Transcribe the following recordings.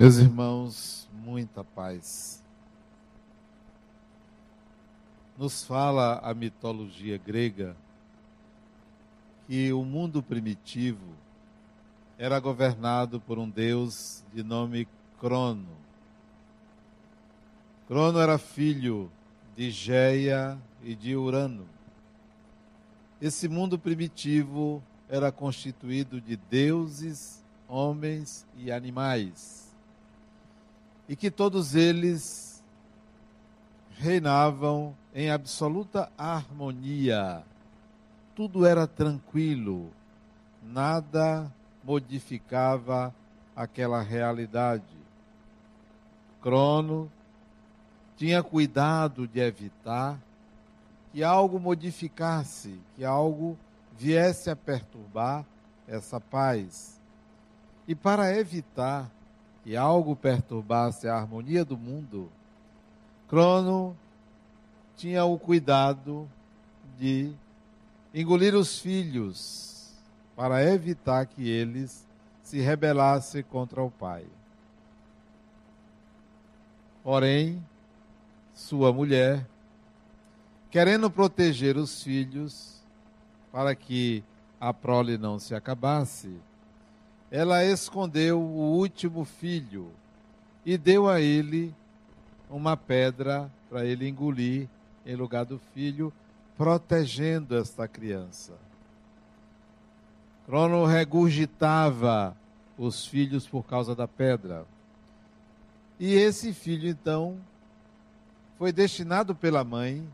Meus irmãos, muita paz. Nos fala a mitologia grega que o mundo primitivo era governado por um deus de nome Crono. Crono era filho de Geia e de Urano. Esse mundo primitivo era constituído de deuses, homens e animais e que todos eles reinavam em absoluta harmonia. Tudo era tranquilo, nada modificava aquela realidade. Crono tinha cuidado de evitar que algo modificasse, que algo viesse a perturbar essa paz. E para evitar que algo perturbasse a harmonia do mundo, Crono tinha o cuidado de engolir os filhos para evitar que eles se rebelassem contra o pai. Porém, sua mulher, querendo proteger os filhos para que a prole não se acabasse, ela escondeu o último filho e deu a ele uma pedra para ele engolir em lugar do filho, protegendo esta criança. Crono regurgitava os filhos por causa da pedra. E esse filho, então, foi destinado pela mãe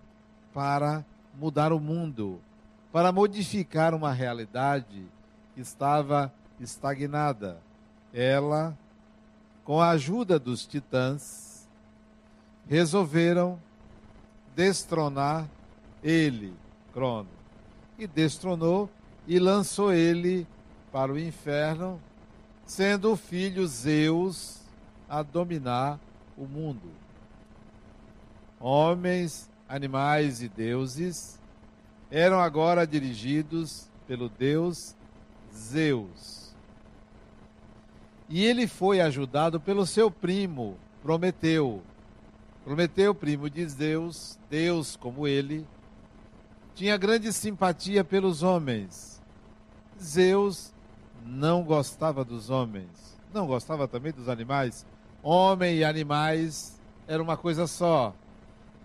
para mudar o mundo, para modificar uma realidade que estava estagnada. Ela, com a ajuda dos titãs, resolveram destronar ele, Crono. E destronou e lançou ele para o inferno, sendo o filho Zeus a dominar o mundo. Homens, animais e deuses eram agora dirigidos pelo deus Zeus. E ele foi ajudado pelo seu primo, Prometeu. Prometeu, primo de Deus, Deus como ele, tinha grande simpatia pelos homens. Zeus não gostava dos homens, não gostava também dos animais. Homem e animais era uma coisa só.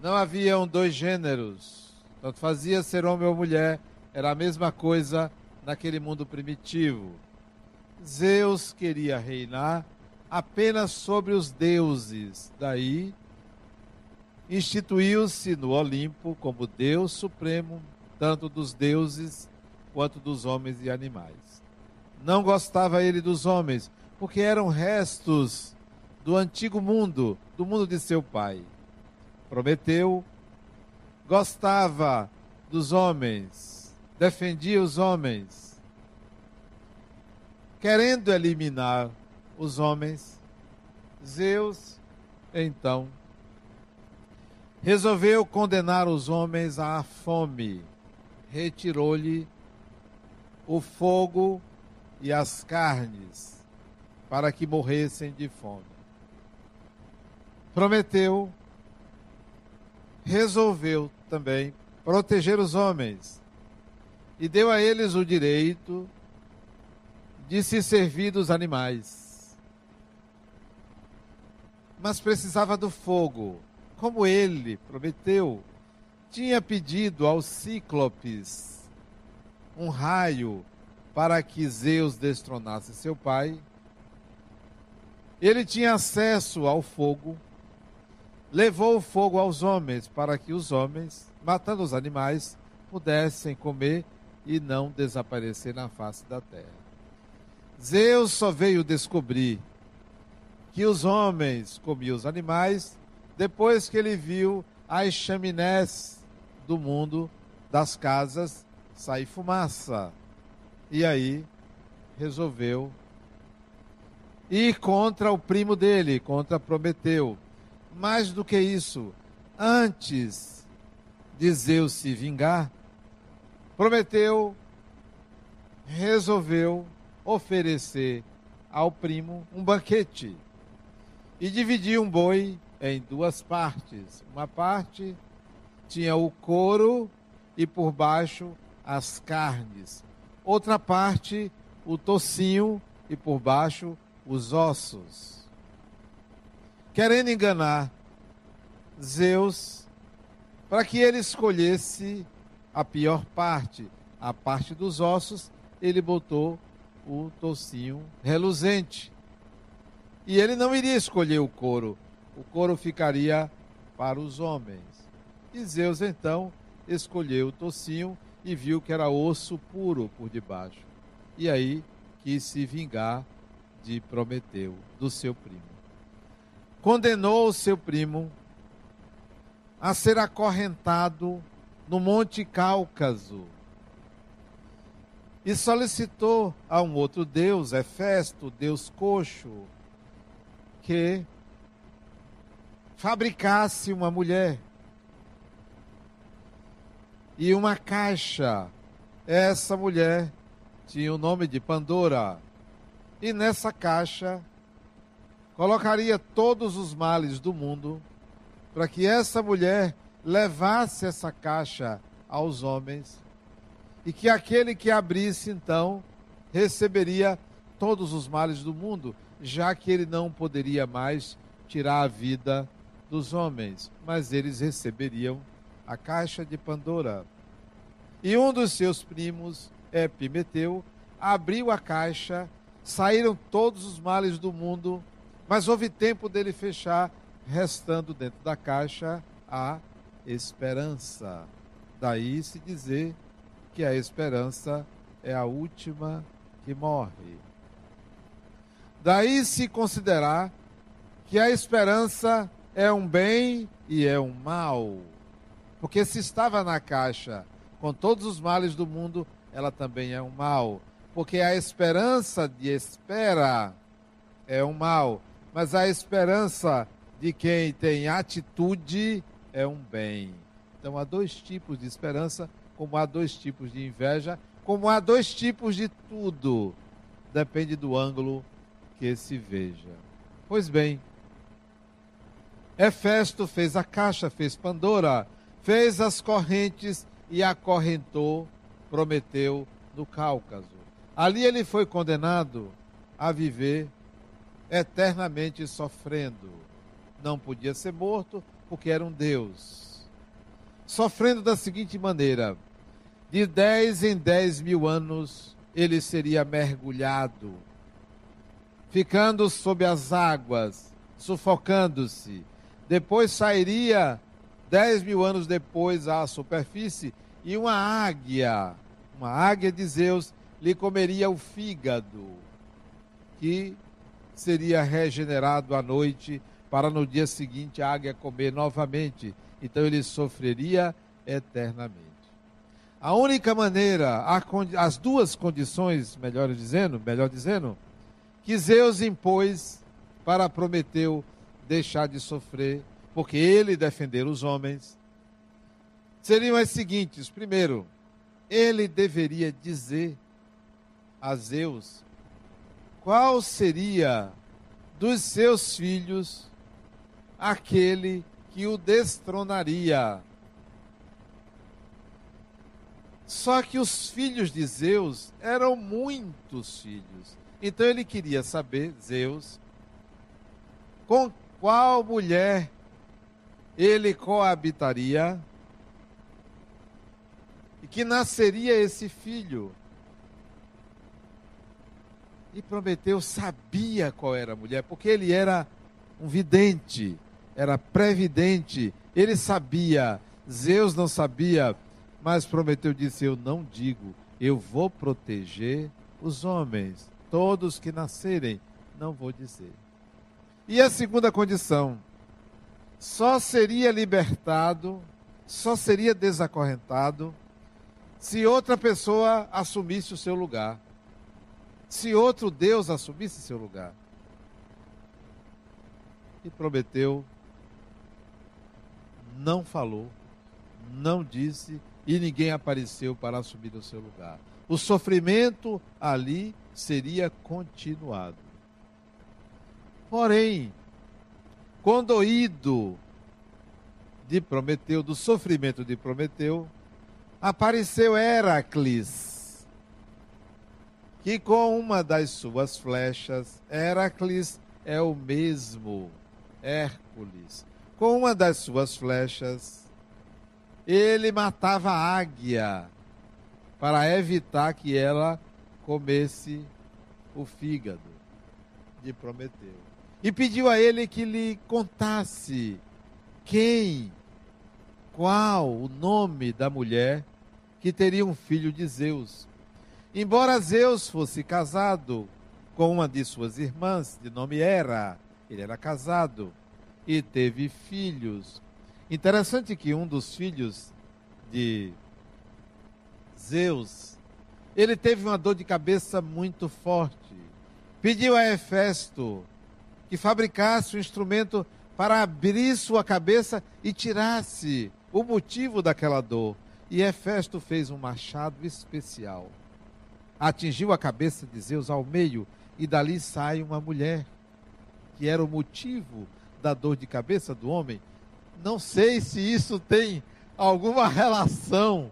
Não haviam dois gêneros. Tanto fazia ser homem ou mulher, era a mesma coisa naquele mundo primitivo. Zeus queria reinar apenas sobre os deuses. Daí instituiu-se no Olimpo como Deus supremo, tanto dos deuses quanto dos homens e animais. Não gostava ele dos homens, porque eram restos do antigo mundo, do mundo de seu pai. Prometeu, gostava dos homens, defendia os homens, querendo eliminar os homens, Zeus, então, resolveu condenar os homens à fome. Retirou-lhe o fogo e as carnes para que morressem de fome. Prometeu, resolveu também proteger os homens e deu a eles o direito de se servir dos animais. Mas precisava do fogo. Como ele prometeu, tinha pedido aos cíclopes um raio para que Zeus destronasse seu pai. Ele tinha acesso ao fogo, levou o fogo aos homens para que os homens, matando os animais, pudessem comer e não desaparecer na face da terra. Zeus só veio descobrir que os homens comiam os animais depois que ele viu as chaminés do mundo, das casas, sair fumaça. E aí resolveu ir contra o primo dele, contra Prometeu. Mais do que isso, antes de Zeus se vingar, Prometeu resolveu oferecer ao primo um banquete. e dividia um boi em duas partes. Uma parte tinha o couro e por baixo as carnes. Outra parte, o tocinho e por baixo os ossos. Querendo enganar Zeus, para que ele escolhesse a pior parte, a parte dos ossos, ele botou o tocinho reluzente. E ele não iria escolher o couro, o couro ficaria para os homens. E Zeus então escolheu o tocinho e viu que era osso puro por debaixo. E aí quis se vingar de Prometeu, do seu primo. Condenou o seu primo a ser acorrentado no Monte Cáucaso e solicitou a um outro deus, Hefesto, deus coxo, que fabricasse uma mulher e uma caixa. Essa mulher tinha o nome de Pandora. E nessa caixa colocaria todos os males do mundo para que essa mulher levasse essa caixa aos homens e que aquele que abrisse então receberia todos os males do mundo, já que ele não poderia mais tirar a vida dos homens, mas eles receberiam a caixa de Pandora. E um dos seus primos, Epimeteu, abriu a caixa, saíram todos os males do mundo, mas houve tempo dele fechar, restando dentro da caixa a esperança. Daí se dizer que a esperança é a última que morre. Daí se considerar que a esperança é um bem e é um mal. Porque se estava na caixa com todos os males do mundo, ela também é um mal. Porque a esperança de espera é um mal, mas a esperança de quem tem atitude é um bem. Então há dois tipos de esperança, como há dois tipos de inveja, como há dois tipos de tudo. Depende do ângulo que se veja. Pois bem, Hefesto fez a caixa, fez Pandora, fez as correntes e acorrentou Prometeu no Cáucaso. Ali ele foi condenado a viver eternamente sofrendo. Não podia ser morto porque era um Deus. Sofrendo da seguinte maneira: de dez em dez mil anos ele seria mergulhado, ficando sob as águas, sufocando-se, depois sairia dez mil anos depois à superfície e uma águia, uma águia de Zeus, lhe comeria o fígado, que seria regenerado à noite para no dia seguinte a águia comer novamente. Então ele sofreria eternamente. A única maneira, as duas condições, melhor dizendo, melhor dizendo, que Zeus impôs para Prometeu deixar de sofrer, porque ele defender os homens, seriam as seguintes: primeiro, ele deveria dizer a Zeus qual seria dos seus filhos aquele que o destronaria. Só que os filhos de Zeus eram muitos filhos. Então ele queria saber, Zeus, com qual mulher ele coabitaria e que nasceria esse filho. E Prometeu sabia qual era a mulher, porque ele era um vidente, era previdente, ele sabia, Zeus não sabia, mas Prometeu disse: Eu não digo, eu vou proteger os homens, todos que nascerem, não vou dizer. E a segunda condição: só seria libertado, só seria desacorrentado se outra pessoa assumisse o seu lugar. Se outro Deus assumisse seu lugar. E prometeu, não falou, não disse e ninguém apareceu para assumir o seu lugar. O sofrimento ali seria continuado. Porém, condoído de Prometeu, do sofrimento de Prometeu, apareceu Heracles, que com uma das suas flechas, Heracles é o mesmo Hércules, com uma das suas flechas, ele matava a águia para evitar que ela comesse o fígado de Prometeu. E pediu a ele que lhe contasse quem, qual o nome da mulher que teria um filho de Zeus. Embora Zeus fosse casado com uma de suas irmãs, de nome Hera, ele era casado e teve filhos. Interessante que um dos filhos de Zeus, ele teve uma dor de cabeça muito forte. Pediu a Hefesto que fabricasse um instrumento para abrir sua cabeça e tirasse o motivo daquela dor. E Hefesto fez um machado especial. Atingiu a cabeça de Zeus ao meio e dali sai uma mulher, que era o motivo da dor de cabeça do homem. Não sei se isso tem alguma relação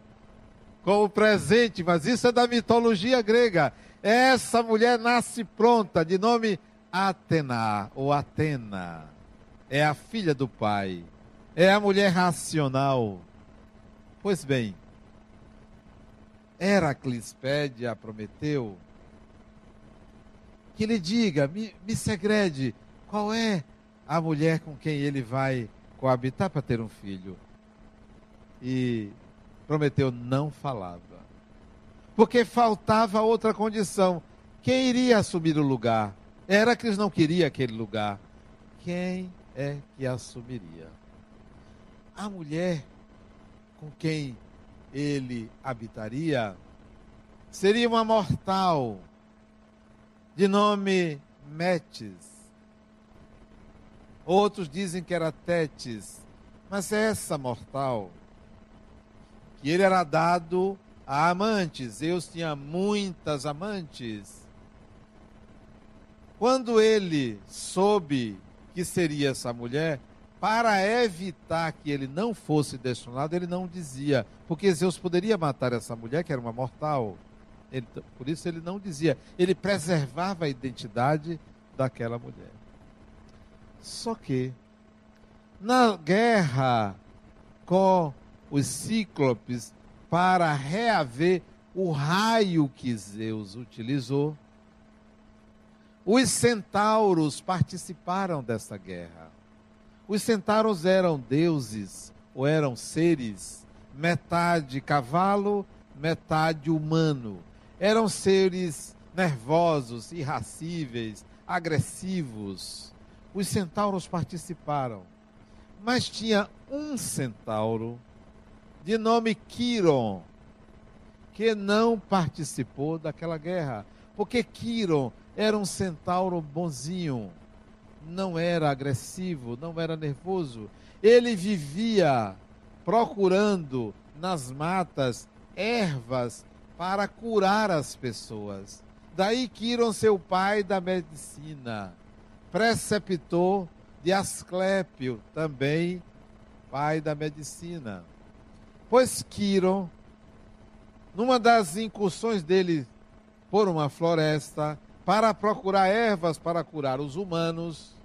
com o presente, mas isso é da mitologia grega. Essa mulher nasce pronta, de nome Atena ou Atena. É a filha do pai. É a mulher racional. Pois bem, Heracles pede a Prometeu que lhe diga, me, me segrede, qual é a mulher com quem ele vai coabitar para ter um filho. E Prometeu não falava. Porque faltava outra condição. Quem iria assumir o lugar? Heracles não queria aquele lugar. Quem é que assumiria? A mulher com quem ele habitaria seria uma mortal de nome Metes. Outros dizem que era Tétis, mas é essa mortal que ele era dado a amantes. Zeus tinha muitas amantes. Quando ele soube que seria essa mulher, para evitar que ele não fosse destinado, ele não dizia, porque Zeus poderia matar essa mulher, que era uma mortal. Ele, por isso ele não dizia. Ele preservava a identidade daquela mulher. Só que, na guerra com os cíclopes, para reaver o raio que Zeus utilizou, os centauros participaram dessa guerra. Os centauros eram deuses, ou eram seres, metade cavalo, metade humano eram seres nervosos, irracíveis, agressivos. Os centauros participaram. Mas tinha um centauro de nome Quiron que não participou daquela guerra, porque Quiron era um centauro bonzinho, não era agressivo, não era nervoso. Ele vivia procurando nas matas ervas para curar as pessoas. Daí Quiron, seu pai da medicina, preceptor de Asclépio, também pai da medicina. Pois Quiron, numa das incursões dele por uma floresta, para procurar ervas para curar os humanos,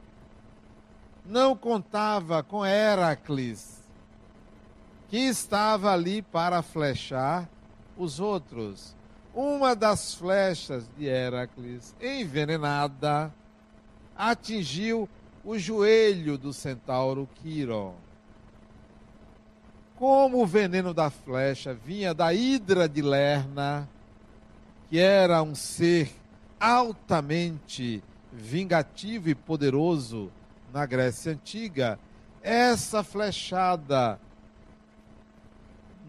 não contava com Heracles, que estava ali para flechar os outros. Uma das flechas de Heracles, envenenada, atingiu o joelho do centauro Quiron. Como o veneno da flecha vinha da hidra de Lerna, que era um ser altamente vingativo e poderoso na Grécia Antiga, essa flechada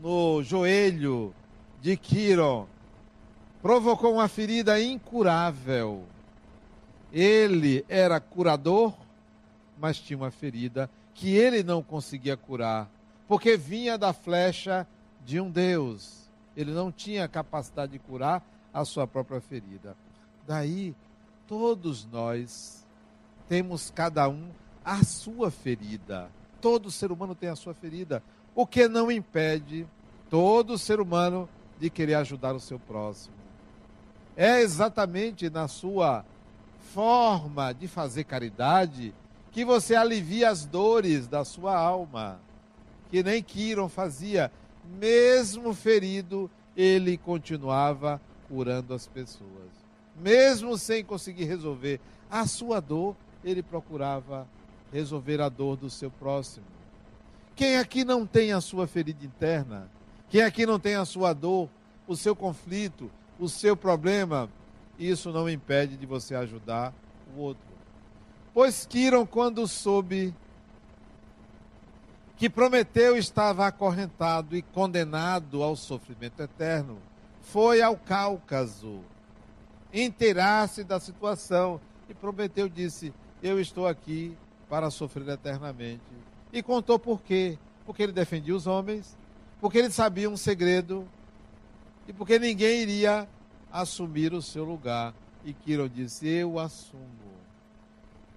no joelho de Quiron provocou uma ferida incurável. Ele era curador, mas tinha uma ferida que ele não conseguia curar, porque vinha da flecha de um Deus. Ele não tinha capacidade de curar a sua própria ferida. Daí, todos nós temos cada um a sua ferida. Todo ser humano tem a sua ferida, o que não impede todo ser humano de querer ajudar o seu próximo. É exatamente na sua forma de fazer caridade que você alivia as dores da sua alma, que nem Quiron fazia, mesmo ferido, ele continuava curando as pessoas. Mesmo sem conseguir resolver a sua dor, ele procurava resolver a dor do seu próximo. Quem aqui não tem a sua ferida interna? Quem aqui não tem a sua dor, o seu conflito, o seu problema? Isso não impede de você ajudar o outro. Pois Quiron, quando soube que Prometeu estava acorrentado e condenado ao sofrimento eterno, foi ao Cáucaso inteirar-se da situação e Prometeu disse: Eu estou aqui para sofrer eternamente. E contou por quê? Porque ele defendia os homens, porque ele sabia um segredo e porque ninguém iria assumir o seu lugar. E Quirón disse: Eu assumo.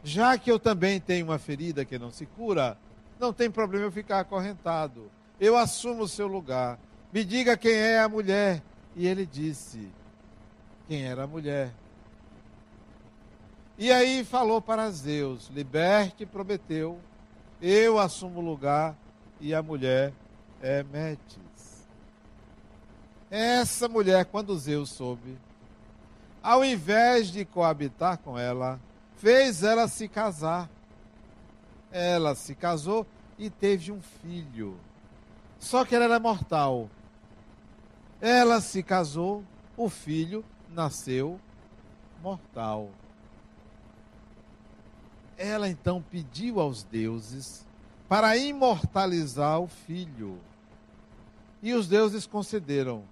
Já que eu também tenho uma ferida que não se cura, não tem problema eu ficar acorrentado. Eu assumo o seu lugar. Me diga quem é a mulher. E ele disse quem era a mulher. E aí falou para Zeus: liberte Prometeu, eu assumo o lugar e a mulher é Metis. Essa mulher, quando Zeus soube, ao invés de coabitar com ela, fez ela se casar ela se casou e teve um filho. Só que ela era mortal. Ela se casou, o filho nasceu mortal. Ela então pediu aos deuses para imortalizar o filho. E os deuses concederam: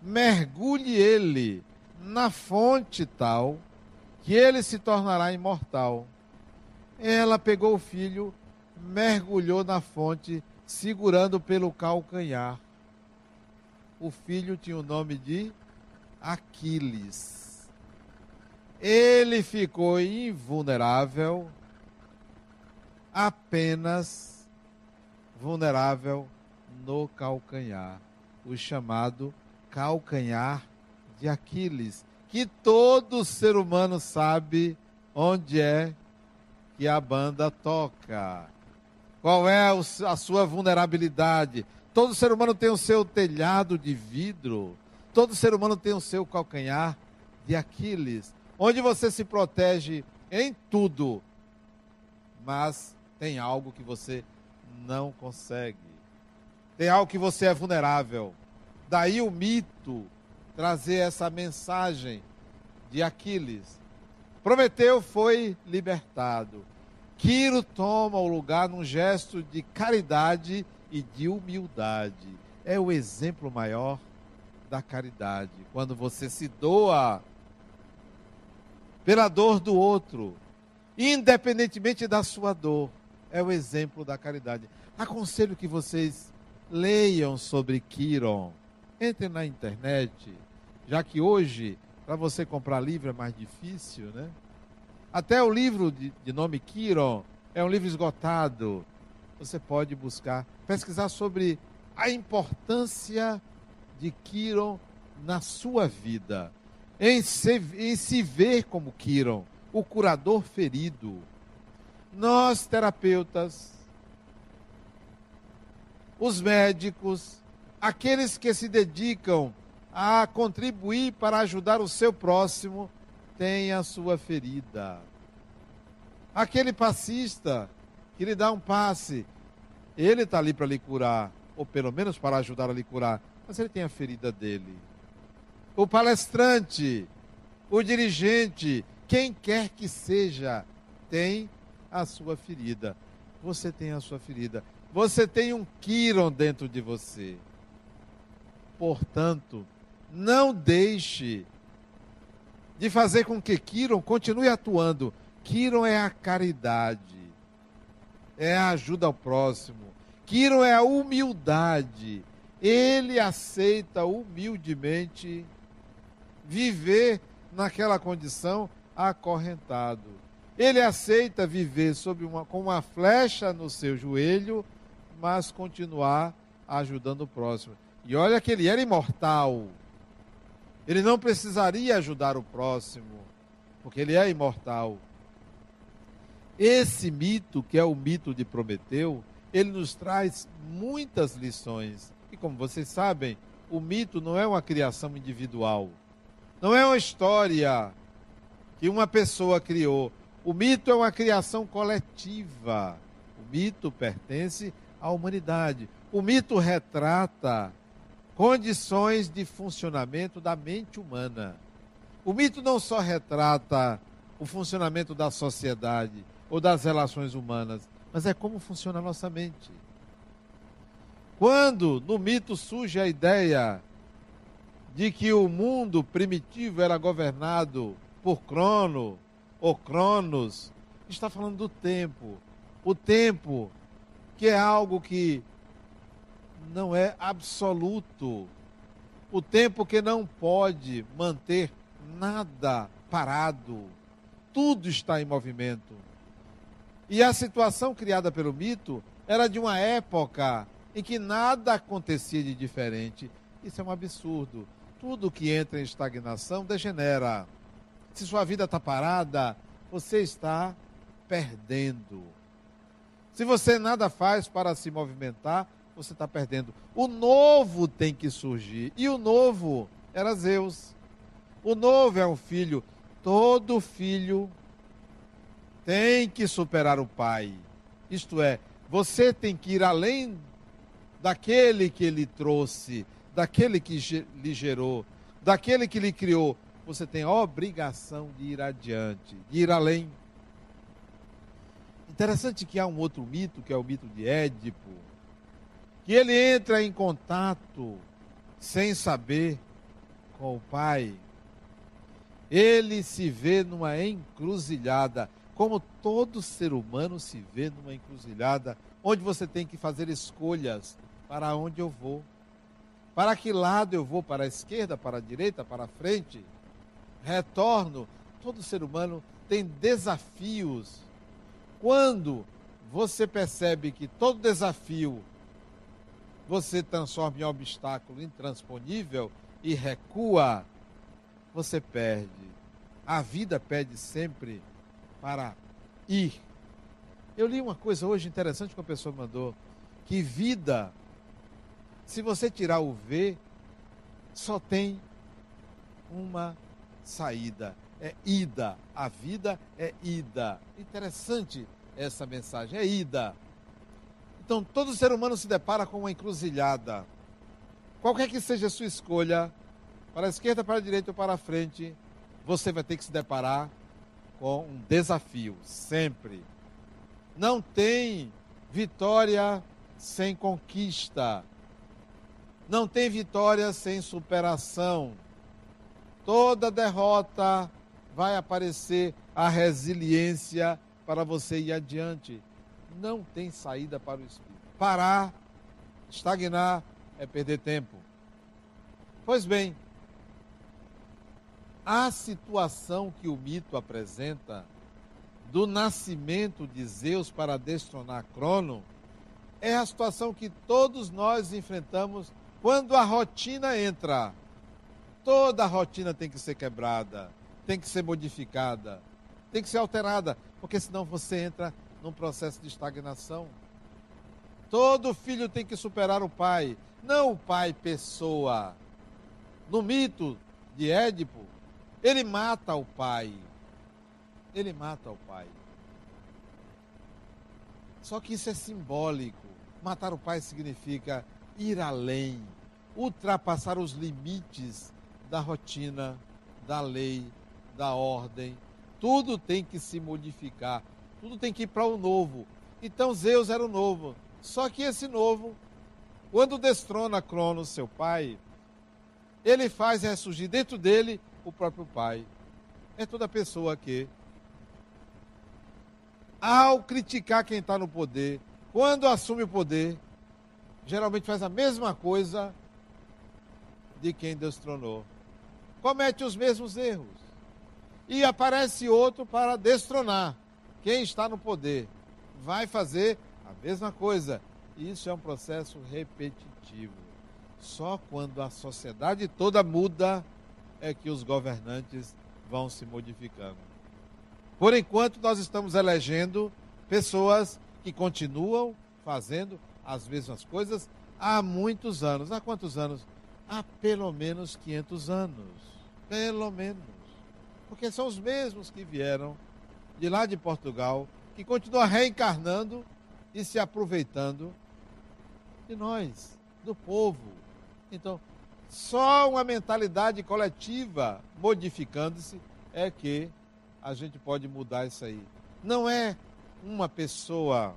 mergulhe ele na fonte tal que ele se tornará imortal. Ela pegou o filho, mergulhou na fonte, segurando pelo calcanhar. O filho tinha o nome de Aquiles. Ele ficou invulnerável, apenas vulnerável no calcanhar, o chamado calcanhar de Aquiles, que todo ser humano sabe onde é que a banda toca. Qual é a sua vulnerabilidade? Todo ser humano tem o seu telhado de vidro. Todo ser humano tem o seu calcanhar de Aquiles, onde você se protege em tudo, mas tem algo que você não consegue. Tem algo que você é vulnerável. Daí o mito trazer essa mensagem de Aquiles. Prometeu foi libertado. Quiro toma o lugar num gesto de caridade e de humildade. É o exemplo maior da caridade. Quando você se doa pela dor do outro, independentemente da sua dor, é o exemplo da caridade. Aconselho que vocês leiam sobre Quiron. Entrem na internet, já que hoje para você comprar livro é mais difícil, né? Até o livro de, de nome Quiron é um livro esgotado. Você pode buscar, pesquisar sobre a importância de Quiron na sua vida, em se, em se ver como Quiron, o curador ferido. Nós, terapeutas, os médicos, aqueles que se dedicam a contribuir para ajudar o seu próximo, tem a sua ferida. Aquele passista que lhe dá um passe, ele está ali para lhe curar, ou pelo menos para ajudar a lhe curar, mas ele tem a ferida dele. O palestrante, o dirigente, quem quer que seja, tem a sua ferida. Você tem a sua ferida. Você tem um Kiron dentro de você. Portanto, não deixe de fazer com que Kiron continue atuando. Kiron é a caridade, é a ajuda ao próximo. Kiron é a humildade. Ele aceita humildemente viver naquela condição acorrentado. Ele aceita viver sob uma, com uma flecha no seu joelho, mas continuar ajudando o próximo. E olha que ele era imortal. Ele não precisaria ajudar o próximo, porque ele é imortal. Esse mito, que é o mito de Prometeu, ele nos traz muitas lições. E como vocês sabem, o mito não é uma criação individual. Não é uma história que uma pessoa criou. O mito é uma criação coletiva. O mito pertence à humanidade. O mito retrata condições de funcionamento da mente humana. O mito não só retrata o funcionamento da sociedade ou das relações humanas, mas é como funciona a nossa mente. Quando no mito surge a ideia de que o mundo primitivo era governado por Crono ou Cronos, está falando do tempo. O tempo, que é algo que não é absoluto. O tempo que não pode manter nada parado. Tudo está em movimento. E a situação criada pelo mito era de uma época em que nada acontecia de diferente. Isso é um absurdo. Tudo que entra em estagnação degenera. Se sua vida está parada, você está perdendo. Se você nada faz para se movimentar, você está perdendo. O novo tem que surgir. E o novo era Zeus. O novo é um filho. Todo filho tem que superar o pai. Isto é, você tem que ir além daquele que lhe trouxe, daquele que lhe gerou, daquele que lhe criou. Você tem a obrigação de ir adiante, de ir além. Interessante que há um outro mito, que é o mito de Édipo, que ele entra em contato sem saber com o pai. Ele se vê numa encruzilhada, como todo ser humano se vê numa encruzilhada, onde você tem que fazer escolhas para onde eu vou. Para que lado eu vou? Para a esquerda, para a direita, para a frente? Retorno. Todo ser humano tem desafios. Quando você percebe que todo desafio você transforma em obstáculo intransponível e recua, você perde. A vida pede sempre para ir. Eu li uma coisa hoje interessante que uma pessoa mandou, que vida se você tirar o V, só tem uma saída. É ida. A vida é ida. Interessante essa mensagem. É ida. Então, todo ser humano se depara com uma encruzilhada. Qualquer que seja a sua escolha, para a esquerda, para a direita ou para a frente, você vai ter que se deparar com um desafio, sempre. Não tem vitória sem conquista. Não tem vitória sem superação. Toda derrota vai aparecer a resiliência para você ir adiante. Não tem saída para o espírito. Parar, estagnar é perder tempo. Pois bem, a situação que o mito apresenta do nascimento de Zeus para destronar Crono é a situação que todos nós enfrentamos quando a rotina entra, toda a rotina tem que ser quebrada, tem que ser modificada, tem que ser alterada, porque senão você entra num processo de estagnação. Todo filho tem que superar o pai, não o pai pessoa. No mito de Édipo, ele mata o pai. Ele mata o pai. Só que isso é simbólico. Matar o pai significa ir além, ultrapassar os limites da rotina, da lei, da ordem. Tudo tem que se modificar, tudo tem que ir para o novo. Então Zeus era o novo. Só que esse novo, quando destrona Cronos, seu pai, ele faz ressurgir dentro dele o próprio pai. É toda pessoa que, ao criticar quem está no poder, quando assume o poder, geralmente faz a mesma coisa de quem destronou. Comete os mesmos erros. E aparece outro para destronar. Quem está no poder vai fazer a mesma coisa. Isso é um processo repetitivo. Só quando a sociedade toda muda é que os governantes vão se modificando. Por enquanto, nós estamos elegendo pessoas que continuam fazendo as mesmas coisas há muitos anos. Há quantos anos? Há pelo menos 500 anos. Pelo menos. Porque são os mesmos que vieram de lá de Portugal, que continuam reencarnando e se aproveitando de nós, do povo. Então, só uma mentalidade coletiva modificando-se é que a gente pode mudar isso aí. Não é uma pessoa.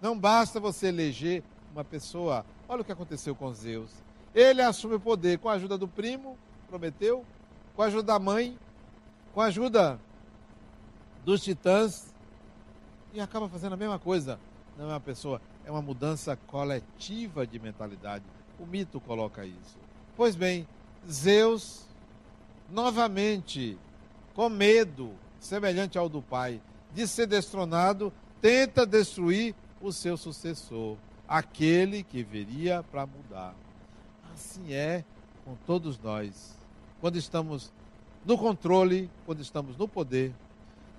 Não basta você eleger uma pessoa. Olha o que aconteceu com Zeus. Ele assume o poder com a ajuda do primo, prometeu, com a ajuda da mãe, com a ajuda dos titãs, e acaba fazendo a mesma coisa. Não é uma pessoa, é uma mudança coletiva de mentalidade. O mito coloca isso. Pois bem, Zeus, novamente, com medo, semelhante ao do pai, de ser destronado, tenta destruir o seu sucessor, aquele que viria para mudar. Assim é com todos nós. Quando estamos no controle, quando estamos no poder,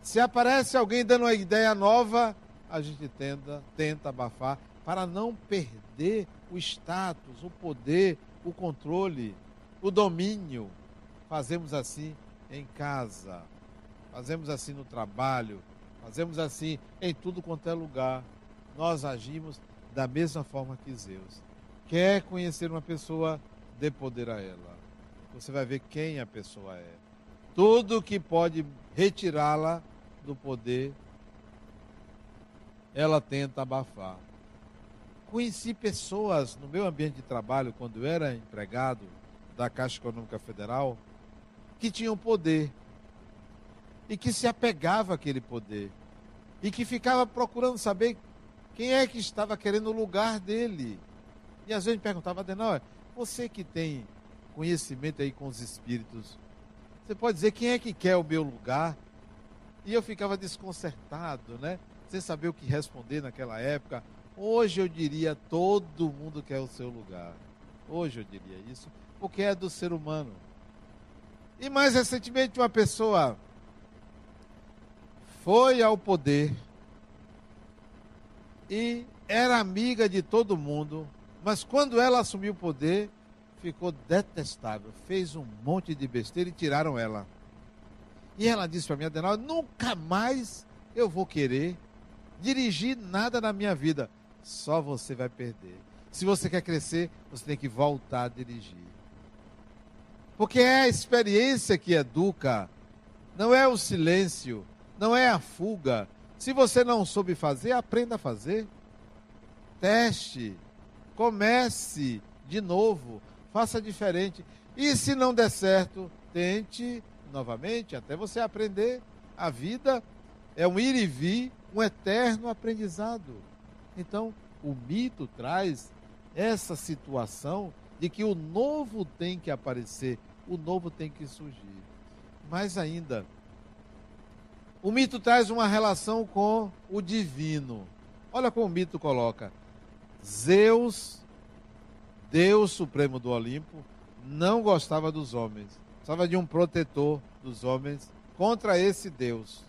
se aparece alguém dando uma ideia nova, a gente tenta, tenta abafar para não perder o status, o poder, o controle, o domínio. Fazemos assim em casa, fazemos assim no trabalho, fazemos assim em tudo quanto é lugar. Nós agimos da mesma forma que Zeus. Quer conhecer uma pessoa, dê poder a ela. Você vai ver quem a pessoa é. Tudo que pode retirá-la do poder, ela tenta abafar. Conheci pessoas no meu ambiente de trabalho, quando eu era empregado da Caixa Econômica Federal, que tinham poder e que se apegava àquele poder e que ficava procurando saber quem é que estava querendo o lugar dele. E às vezes perguntava, Adenauer, você que tem conhecimento aí com os espíritos, você pode dizer quem é que quer o meu lugar? E eu ficava desconcertado, né? Sem saber o que responder naquela época. Hoje eu diria todo mundo quer o seu lugar. Hoje eu diria isso, porque é do ser humano. E mais recentemente uma pessoa foi ao poder e era amiga de todo mundo, mas quando ela assumiu o poder, ficou detestável, fez um monte de besteira e tiraram ela. E ela disse para mim, Adenal, nunca mais eu vou querer dirigir nada na minha vida. Só você vai perder. Se você quer crescer, você tem que voltar a dirigir. Porque é a experiência que educa, não é o silêncio, não é a fuga. Se você não soube fazer, aprenda a fazer. Teste, comece de novo, faça diferente. E se não der certo, tente novamente, até você aprender. A vida é um ir e vir, um eterno aprendizado. Então, o mito traz essa situação de que o novo tem que aparecer, o novo tem que surgir. Mais ainda, o mito traz uma relação com o divino. Olha como o mito coloca: Zeus, Deus Supremo do Olimpo, não gostava dos homens precisava de um protetor dos homens contra esse Deus.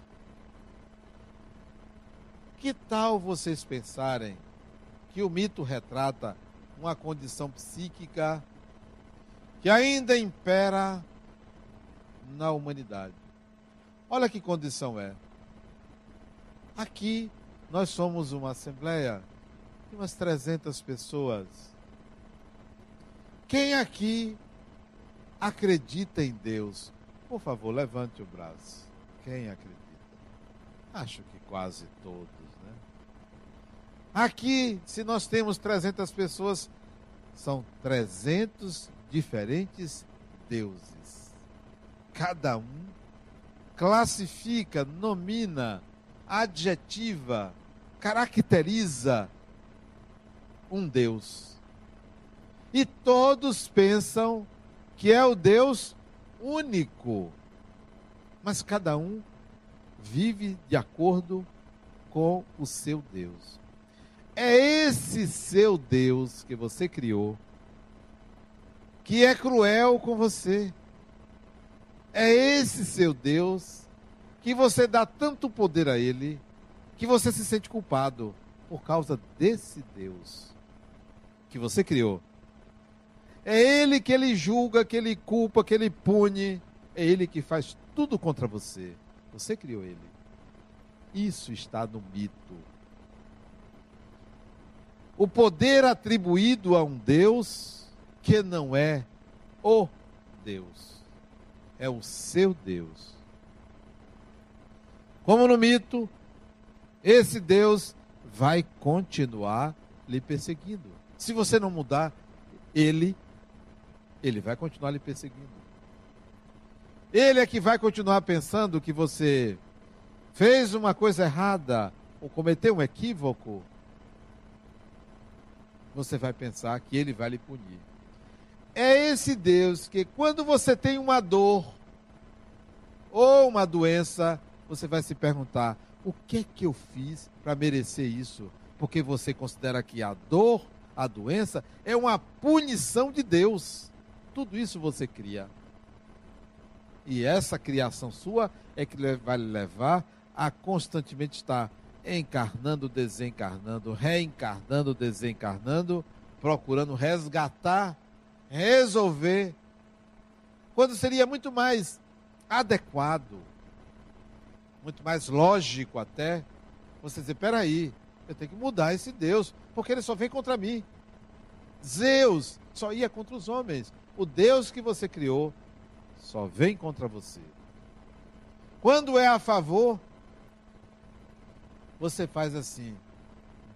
Que tal vocês pensarem que o mito retrata uma condição psíquica que ainda impera na humanidade? Olha que condição é. Aqui nós somos uma assembleia de umas 300 pessoas. Quem aqui acredita em Deus, por favor, levante o braço. Quem acredita? Acho que quase todos, né? Aqui, se nós temos 300 pessoas, são 300 diferentes deuses. Cada um classifica, nomina, adjetiva, caracteriza um Deus. E todos pensam que é o Deus único. Mas cada um vive de acordo com o seu Deus. É esse seu Deus que você criou que é cruel com você. É esse seu Deus que você dá tanto poder a ele que você se sente culpado por causa desse Deus que você criou. É ele que ele julga, que ele culpa, que ele pune. É ele que faz tudo contra você. Você criou ele. Isso está no mito. O poder atribuído a um Deus que não é o Deus, é o seu Deus. Como no mito, esse Deus vai continuar lhe perseguindo. Se você não mudar, ele ele vai continuar lhe perseguindo. Ele é que vai continuar pensando que você fez uma coisa errada ou cometeu um equívoco. Você vai pensar que ele vai lhe punir. É esse Deus que, quando você tem uma dor ou uma doença, você vai se perguntar: o que é que eu fiz para merecer isso? Porque você considera que a dor, a doença, é uma punição de Deus. Tudo isso você cria. E essa criação sua é que vai levar a constantemente estar encarnando, desencarnando, reencarnando, desencarnando, procurando resgatar, resolver, quando seria muito mais adequado, muito mais lógico até, você dizer, peraí, eu tenho que mudar esse Deus, porque ele só vem contra mim. Zeus só ia contra os homens. O Deus que você criou só vem contra você. Quando é a favor, você faz assim: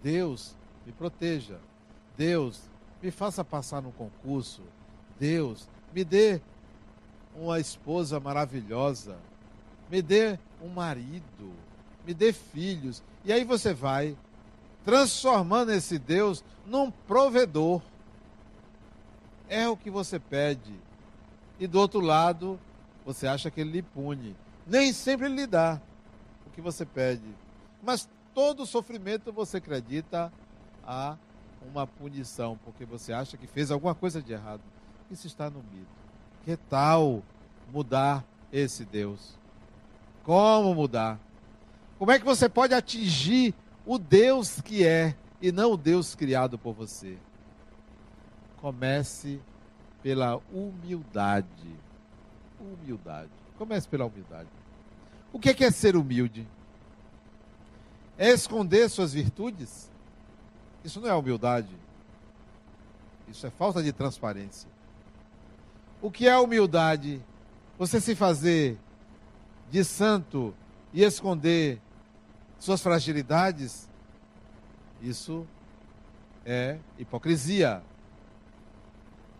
Deus, me proteja. Deus, me faça passar no concurso. Deus, me dê uma esposa maravilhosa. Me dê um marido. Me dê filhos. E aí você vai transformando esse Deus num provedor. É o que você pede. E do outro lado, você acha que ele lhe pune. Nem sempre ele lhe dá o que você pede. Mas todo sofrimento você acredita a uma punição, porque você acha que fez alguma coisa de errado. Isso está no mito. Que tal mudar esse Deus? Como mudar? Como é que você pode atingir o Deus que é e não o Deus criado por você? Comece pela humildade. Humildade. Comece pela humildade. O que é ser humilde? É esconder suas virtudes? Isso não é humildade. Isso é falta de transparência. O que é humildade? Você se fazer de santo e esconder suas fragilidades? Isso é hipocrisia.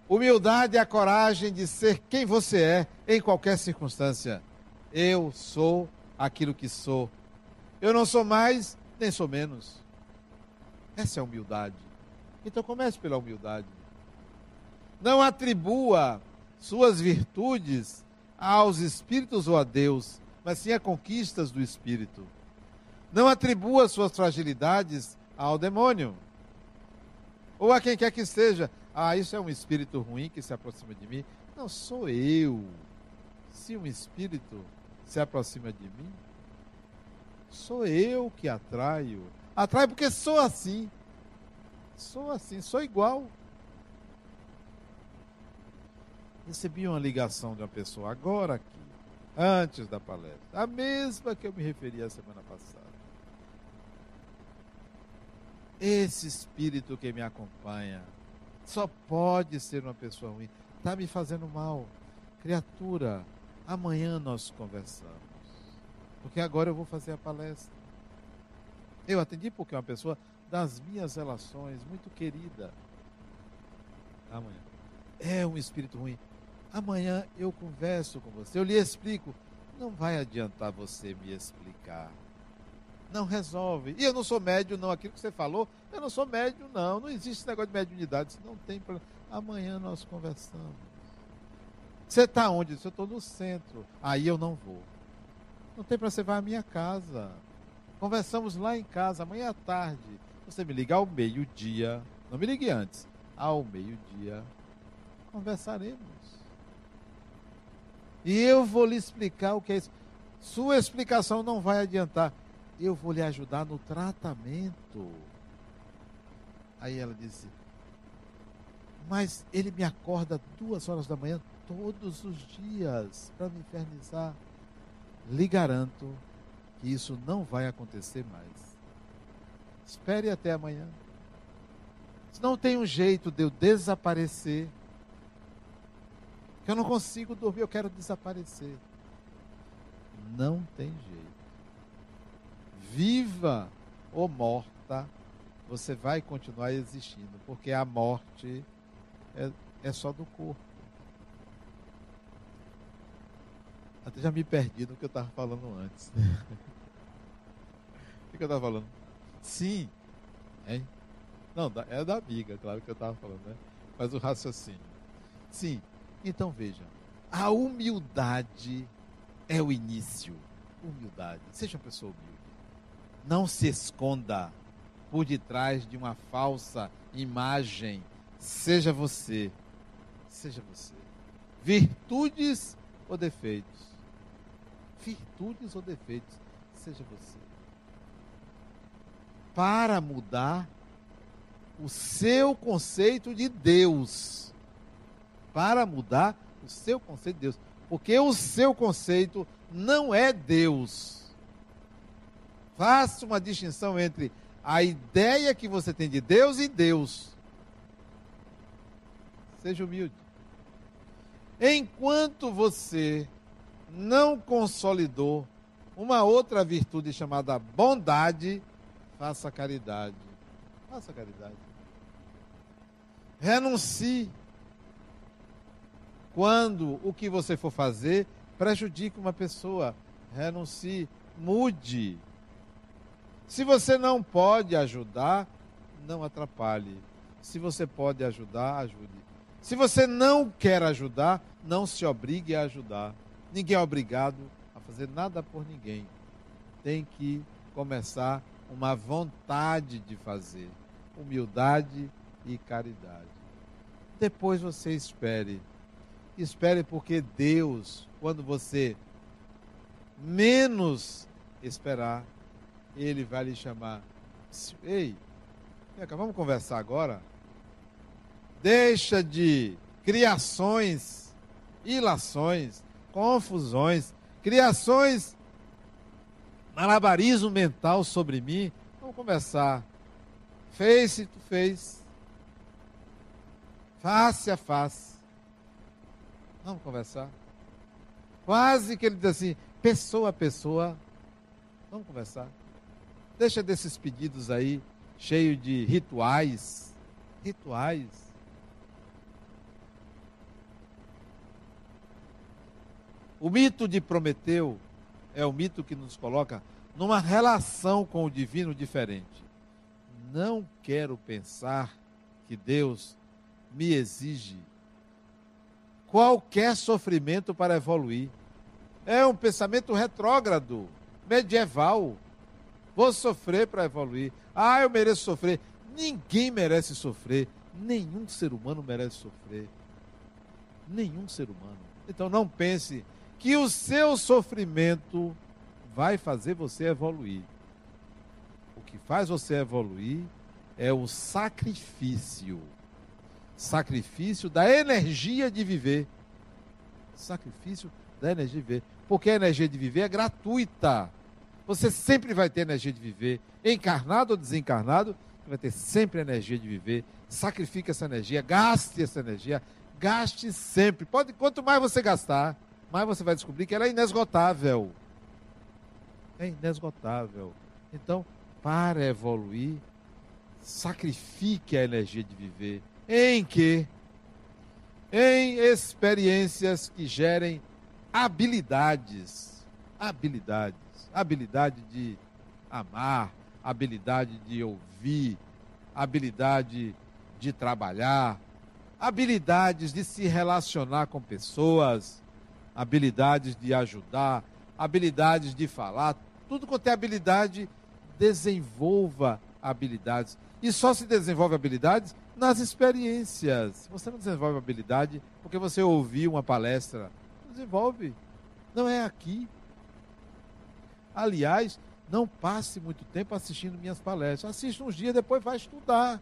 Humildade é a coragem de ser quem você é em qualquer circunstância. Eu sou aquilo que sou. Eu não sou mais, nem sou menos. Essa é a humildade. Então comece pela humildade. Não atribua suas virtudes aos espíritos ou a Deus, mas sim a conquistas do espírito. Não atribua suas fragilidades ao demônio ou a quem quer que seja. Ah, isso é um espírito ruim que se aproxima de mim. Não, sou eu. Se um espírito se aproxima de mim, sou eu que atraio. Atraio porque sou assim. Sou assim, sou igual. Recebi uma ligação de uma pessoa agora aqui, antes da palestra, a mesma que eu me referi a semana passada. Esse espírito que me acompanha só pode ser uma pessoa ruim. Está me fazendo mal. Criatura, amanhã nós conversamos. Porque agora eu vou fazer a palestra. Eu atendi porque é uma pessoa das minhas relações, muito querida. Amanhã. É um espírito ruim. Amanhã eu converso com você, eu lhe explico. Não vai adiantar você me explicar. Não resolve. E eu não sou médio, não. Aquilo que você falou, eu não sou médio, não. Não existe esse negócio de mediunidade. Isso não tem problema. Amanhã nós conversamos. Você está onde? Eu estou no centro. Aí eu não vou. Não tem para você vai à minha casa. Conversamos lá em casa, amanhã à tarde. Você me liga ao meio-dia. Não me ligue antes. Ao meio-dia. Conversaremos. E eu vou lhe explicar o que é isso. Sua explicação não vai adiantar. Eu vou lhe ajudar no tratamento. Aí ela disse: Mas ele me acorda duas horas da manhã todos os dias para me infernizar. Lhe garanto que isso não vai acontecer mais. Espere até amanhã. Se não tem um jeito de eu desaparecer, que eu não consigo dormir, eu quero desaparecer. Não tem jeito. Viva ou morta, você vai continuar existindo, porque a morte é, é só do corpo. Até já me perdi no que eu estava falando antes. o que eu estava falando? Sim. Hein? Não, é da amiga, claro que eu estava falando, né? Mas o raciocínio. Sim. Então veja. A humildade é o início. Humildade. Seja uma pessoa humilde. Não se esconda por detrás de uma falsa imagem. Seja você. Seja você. Virtudes ou defeitos? virtudes ou defeitos, seja você. Para mudar o seu conceito de Deus. Para mudar o seu conceito de Deus. Porque o seu conceito não é Deus. Faça uma distinção entre a ideia que você tem de Deus e Deus. Seja humilde. Enquanto você não consolidou uma outra virtude chamada bondade, faça caridade. Faça caridade. Renuncie quando o que você for fazer prejudica uma pessoa. Renuncie, mude. Se você não pode ajudar, não atrapalhe. Se você pode ajudar, ajude. Se você não quer ajudar, não se obrigue a ajudar. Ninguém é obrigado a fazer nada por ninguém. Tem que começar uma vontade de fazer, humildade e caridade. Depois você espere. Espere porque Deus, quando você menos esperar, ele vai lhe chamar. Ei, vamos conversar agora? Deixa de criações, ilações, confusões, criações, malabarismo mental sobre mim. Vamos começar. Face to face. Face a face. Vamos conversar. Quase que ele diz assim, pessoa a pessoa. Vamos conversar. Deixa desses pedidos aí, cheio de rituais. Rituais. O mito de Prometeu é o mito que nos coloca numa relação com o divino diferente. Não quero pensar que Deus me exige qualquer sofrimento para evoluir. É um pensamento retrógrado, medieval. Vou sofrer para evoluir. Ah, eu mereço sofrer. Ninguém merece sofrer. Nenhum ser humano merece sofrer. Nenhum ser humano. Então não pense que o seu sofrimento vai fazer você evoluir. O que faz você evoluir é o sacrifício. Sacrifício da energia de viver. Sacrifício da energia de viver. Porque a energia de viver é gratuita. Você sempre vai ter energia de viver, encarnado ou desencarnado, você vai ter sempre energia de viver. Sacrifique essa energia, gaste essa energia, gaste sempre. Pode, quanto mais você gastar, mas você vai descobrir que ela é inesgotável. É inesgotável. Então, para evoluir, sacrifique a energia de viver. Em que? Em experiências que gerem habilidades. Habilidades. Habilidade de amar, habilidade de ouvir, habilidade de trabalhar, habilidades de se relacionar com pessoas habilidades de ajudar, habilidades de falar, tudo quanto é habilidade, desenvolva habilidades. E só se desenvolve habilidades nas experiências. Você não desenvolve habilidade porque você ouviu uma palestra. Desenvolve. Não é aqui. Aliás, não passe muito tempo assistindo minhas palestras. Assista uns dias, depois vai estudar.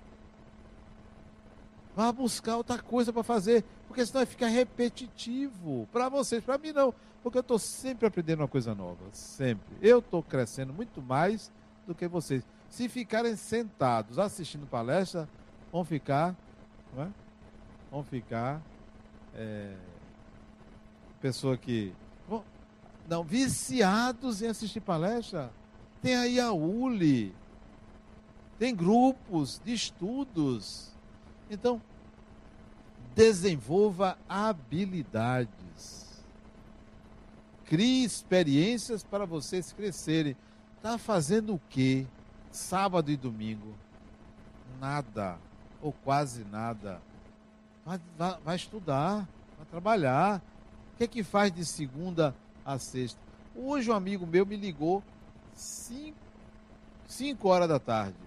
Vá buscar outra coisa para fazer, porque senão vai ficar repetitivo. Para vocês, para mim não, porque eu estou sempre aprendendo uma coisa nova, sempre. Eu estou crescendo muito mais do que vocês. Se ficarem sentados assistindo palestra, vão ficar, não é? vão ficar, é, pessoa que, não, viciados em assistir palestra. Tem aí a ULI, tem grupos de estudos então, desenvolva habilidades. Crie experiências para vocês crescerem. Está fazendo o quê? Sábado e domingo? Nada, ou quase nada. Vai, vai, vai estudar, vai trabalhar. O que é que faz de segunda a sexta? Hoje um amigo meu me ligou 5 horas da tarde.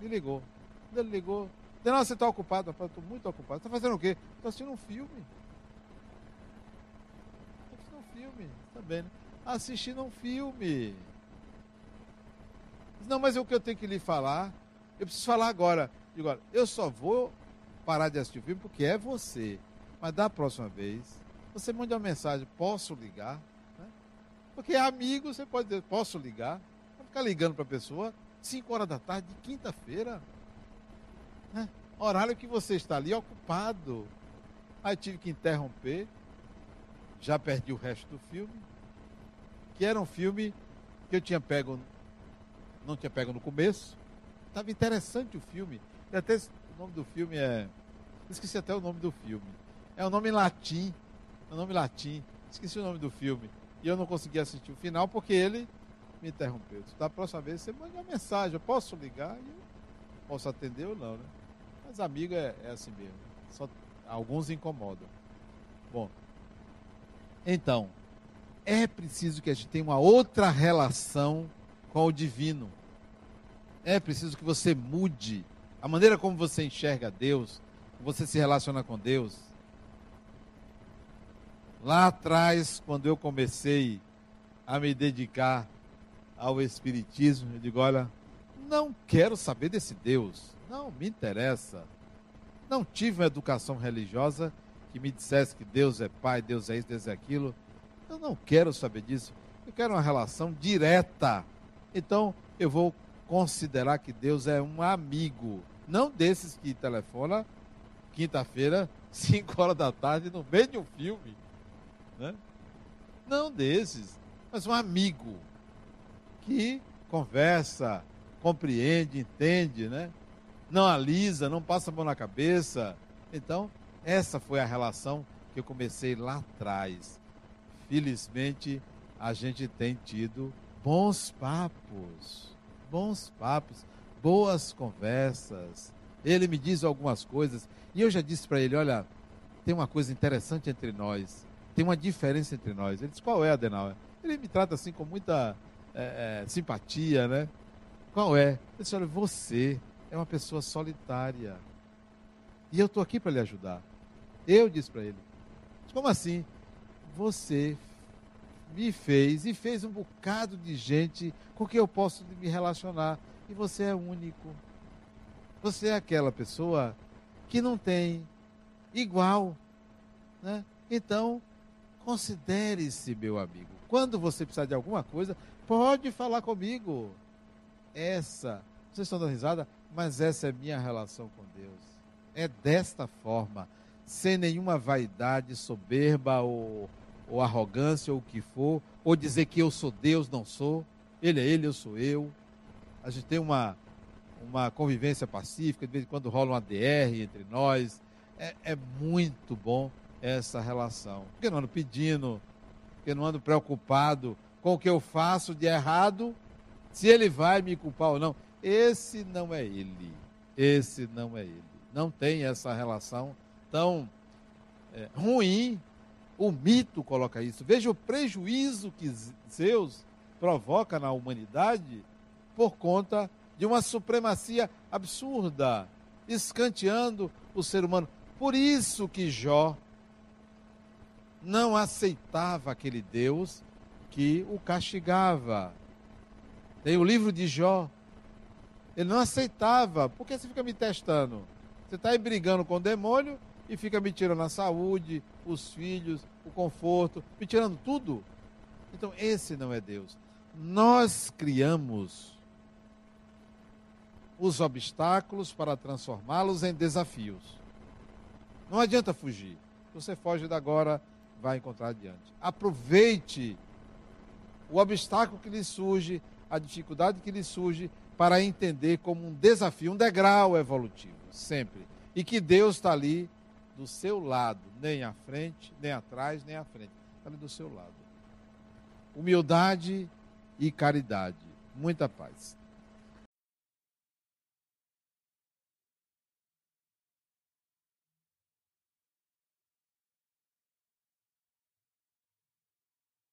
Me ligou. Ele ligou, não, você está ocupado, rapaz, estou muito ocupado. Está fazendo o quê? Estou assistindo um filme. Estou assistindo um filme, está bem, né? Assistindo um filme. Não, mas é o que eu tenho que lhe falar. Eu preciso falar agora. Digo, eu só vou parar de assistir o filme porque é você. Mas da próxima vez, você manda uma mensagem, posso ligar? Né? Porque é amigo, você pode dizer, posso ligar? Não ficar ligando para a pessoa 5 horas da tarde de quinta-feira. Né? Horário que você está ali ocupado. Aí tive que interromper. Já perdi o resto do filme. Que era um filme que eu tinha pego. Não tinha pego no começo. Estava interessante o filme. E até o nome do filme é. Esqueci até o nome do filme. É um nome em latim. É um nome latim. Esqueci o nome do filme. E eu não consegui assistir o final porque ele me interrompeu. Da próxima vez você manda uma mensagem. Eu posso ligar? E posso atender ou não, né? Mas amigo é, é assim mesmo. Só alguns incomodam. Bom, então, é preciso que a gente tenha uma outra relação com o divino. É preciso que você mude a maneira como você enxerga Deus, você se relaciona com Deus. Lá atrás, quando eu comecei a me dedicar ao Espiritismo, eu digo: olha, não quero saber desse Deus. Não me interessa. Não tive uma educação religiosa que me dissesse que Deus é Pai, Deus é isso, Deus é aquilo. Eu não quero saber disso. Eu quero uma relação direta. Então, eu vou considerar que Deus é um amigo. Não desses que telefona quinta-feira, 5 horas da tarde, no meio de um filme. Né? Não desses, mas um amigo que conversa, compreende, entende, né? não alisa, não passa a mão na cabeça. Então, essa foi a relação que eu comecei lá atrás. Felizmente, a gente tem tido bons papos, bons papos, boas conversas. Ele me diz algumas coisas e eu já disse para ele: olha, tem uma coisa interessante entre nós, tem uma diferença entre nós. Ele disse: qual é, Adenauer? Ele me trata assim com muita é, é, simpatia, né? Qual é? Eu disse: olha, você é uma pessoa solitária. E eu estou aqui para lhe ajudar. Eu disse para ele: Como assim? Você me fez e fez um bocado de gente com quem eu posso me relacionar. E você é único. Você é aquela pessoa que não tem igual. Né? Então, considere-se meu amigo. Quando você precisar de alguma coisa, pode falar comigo. Essa, vocês estão dando risada? Mas essa é minha relação com Deus. É desta forma, sem nenhuma vaidade, soberba ou, ou arrogância ou o que for, ou dizer que eu sou Deus, não sou. Ele é ele, eu sou eu. A gente tem uma, uma convivência pacífica, de vez em quando rola uma DR entre nós. É, é muito bom essa relação. Porque não ando pedindo, porque não ando preocupado com o que eu faço de errado, se ele vai me culpar ou não. Esse não é ele. Esse não é ele. Não tem essa relação tão é, ruim, O mito coloca isso. Veja o prejuízo que Zeus provoca na humanidade por conta de uma supremacia absurda, escanteando o ser humano. Por isso que Jó não aceitava aquele Deus que o castigava. Tem o livro de Jó. Ele não aceitava. Por que você fica me testando? Você está aí brigando com o demônio e fica me tirando a saúde, os filhos, o conforto, me tirando tudo. Então, esse não é Deus. Nós criamos os obstáculos para transformá-los em desafios. Não adianta fugir. Você foge da agora, vai encontrar adiante. Aproveite o obstáculo que lhe surge, a dificuldade que lhe surge, para entender como um desafio, um degrau evolutivo, sempre. E que Deus está ali do seu lado, nem à frente, nem atrás, nem à frente. Está ali do seu lado. Humildade e caridade. Muita paz.